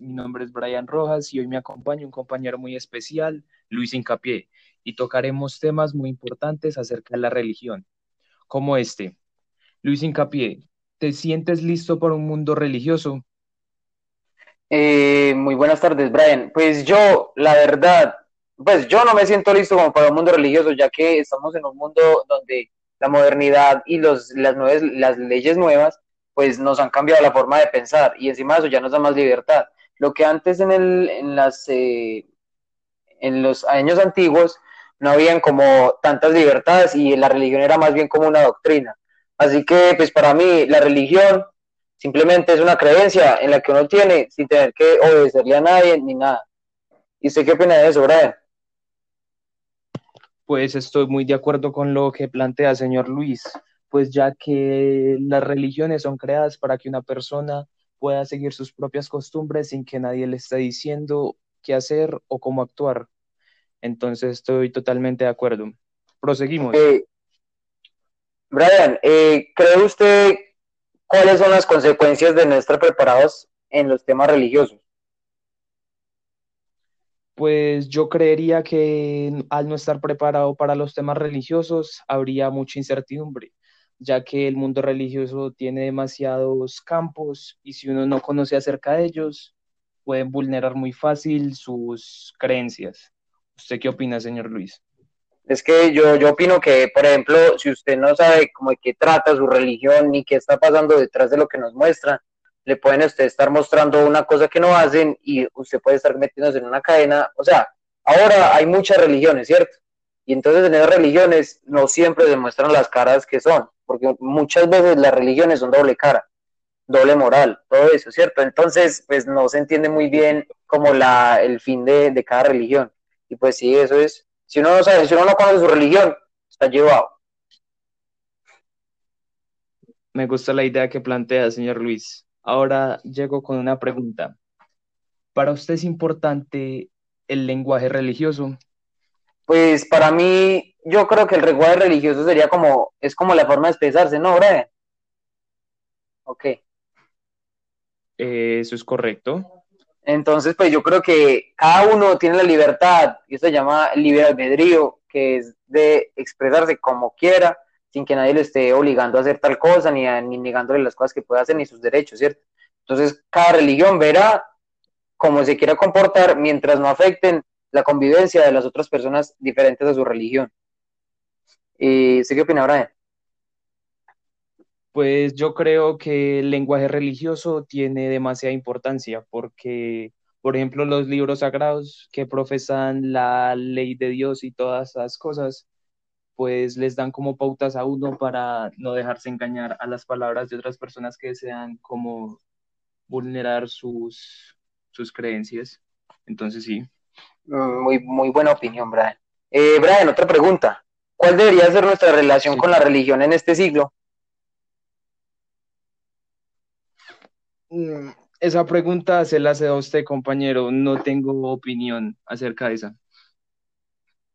mi nombre es Brian Rojas y hoy me acompaña un compañero muy especial, Luis Incapié, y tocaremos temas muy importantes acerca de la religión, como este. Luis Incapié, ¿te sientes listo para un mundo religioso? Eh, muy buenas tardes, Brian. Pues yo, la verdad, pues yo no me siento listo como para un mundo religioso, ya que estamos en un mundo donde la modernidad y las, las leyes nuevas pues nos han cambiado la forma de pensar y encima de eso ya nos da más libertad. Lo que antes en, el, en, las, eh, en los años antiguos no habían como tantas libertades y la religión era más bien como una doctrina. Así que pues para mí la religión simplemente es una creencia en la que uno tiene sin tener que obedecerle a nadie ni nada. ¿Y usted qué opina de eso? Pues estoy muy de acuerdo con lo que plantea señor Luis pues ya que las religiones son creadas para que una persona pueda seguir sus propias costumbres sin que nadie le esté diciendo qué hacer o cómo actuar. Entonces estoy totalmente de acuerdo. Proseguimos. Eh, Brian, eh, ¿cree usted cuáles son las consecuencias de no estar preparados en los temas religiosos? Pues yo creería que al no estar preparado para los temas religiosos habría mucha incertidumbre ya que el mundo religioso tiene demasiados campos y si uno no conoce acerca de ellos, pueden vulnerar muy fácil sus creencias. ¿Usted qué opina, señor Luis? Es que yo, yo opino que, por ejemplo, si usted no sabe cómo de qué trata su religión ni qué está pasando detrás de lo que nos muestra, le pueden usted estar mostrando una cosa que no hacen y usted puede estar metiéndose en una cadena. O sea, ahora hay muchas religiones, ¿cierto? Y entonces en esas religiones no siempre demuestran las caras que son porque muchas veces las religiones son doble cara, doble moral, todo eso, ¿cierto? Entonces, pues no se entiende muy bien como la, el fin de, de cada religión. Y pues sí, eso es, si uno no sabe, si uno no conoce su religión, está llevado. Me gusta la idea que plantea, señor Luis. Ahora llego con una pregunta. ¿Para usted es importante el lenguaje religioso? Pues para mí yo creo que el lenguaje religioso sería como, es como la forma de expresarse, ¿no, Brian? Ok. Eh, eso es correcto. Entonces, pues yo creo que cada uno tiene la libertad, y eso se llama libre albedrío, que es de expresarse como quiera, sin que nadie le esté obligando a hacer tal cosa, ni, ni negándole las cosas que puede hacer, ni sus derechos, ¿cierto? Entonces, cada religión verá cómo se quiera comportar mientras no afecten la convivencia de las otras personas diferentes a su religión. ¿Y qué opina, Brian? Pues yo creo que el lenguaje religioso tiene demasiada importancia porque, por ejemplo, los libros sagrados que profesan la ley de Dios y todas esas cosas, pues les dan como pautas a uno para no dejarse engañar a las palabras de otras personas que desean como vulnerar sus, sus creencias. Entonces sí. Muy, muy buena opinión, Brian. Eh, Brian, otra pregunta. ¿Cuál debería ser nuestra relación con la religión en este siglo? Mm, esa pregunta se la hace a usted, compañero. No tengo opinión acerca de esa.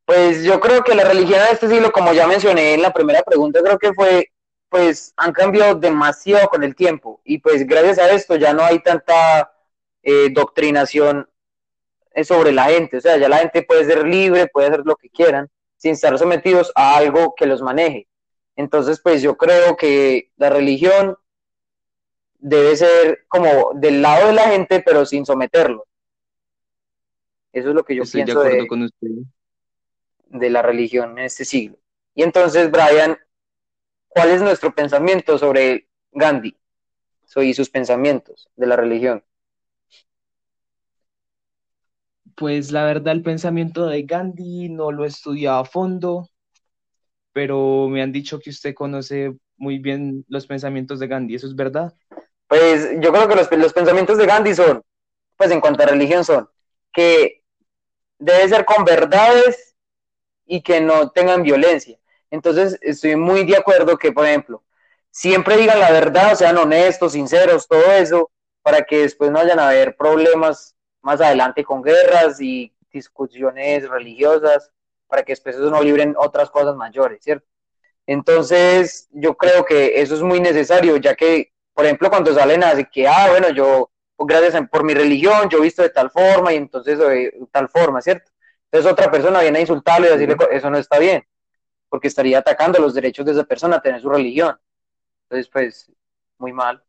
Pues yo creo que la religión en este siglo, como ya mencioné en la primera pregunta, creo que fue, pues han cambiado demasiado con el tiempo y pues gracias a esto ya no hay tanta eh, doctrinación eh, sobre la gente, o sea, ya la gente puede ser libre, puede hacer lo que quieran sin estar sometidos a algo que los maneje. Entonces, pues yo creo que la religión debe ser como del lado de la gente, pero sin someterlo. Eso es lo que yo pienso de, con usted. de la religión en este siglo. Y entonces, Brian, ¿cuál es nuestro pensamiento sobre Gandhi y sus pensamientos de la religión? Pues la verdad, el pensamiento de Gandhi no lo he estudiado a fondo, pero me han dicho que usted conoce muy bien los pensamientos de Gandhi, ¿eso es verdad? Pues yo creo que los, pensamientos de Gandhi son, pues en cuanto a religión son, que debe ser con verdades y que no tengan violencia. Entonces, estoy muy de acuerdo que, por ejemplo, siempre digan la verdad, sean honestos, sinceros, todo eso, para que después no vayan a haber problemas más adelante con guerras y discusiones religiosas, para que después eso no libren otras cosas mayores, ¿cierto? Entonces, yo creo que eso es muy necesario, ya que, por ejemplo, cuando salen a decir que, ah, bueno, yo gracias a, por mi religión, yo he visto de tal forma y entonces de tal forma, ¿cierto? Entonces otra persona viene a insultarlo y decirle, eso no está bien, porque estaría atacando los derechos de esa persona a tener su religión. Entonces, pues, muy mal.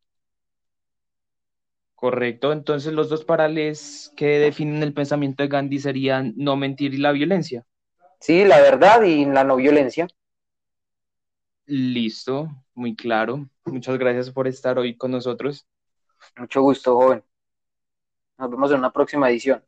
Correcto. Entonces, los dos parales que definen el pensamiento de Gandhi serían no mentir y la violencia. Sí, la verdad y la no violencia. Listo, muy claro. Muchas gracias por estar hoy con nosotros. Mucho gusto, joven. Nos vemos en una próxima edición.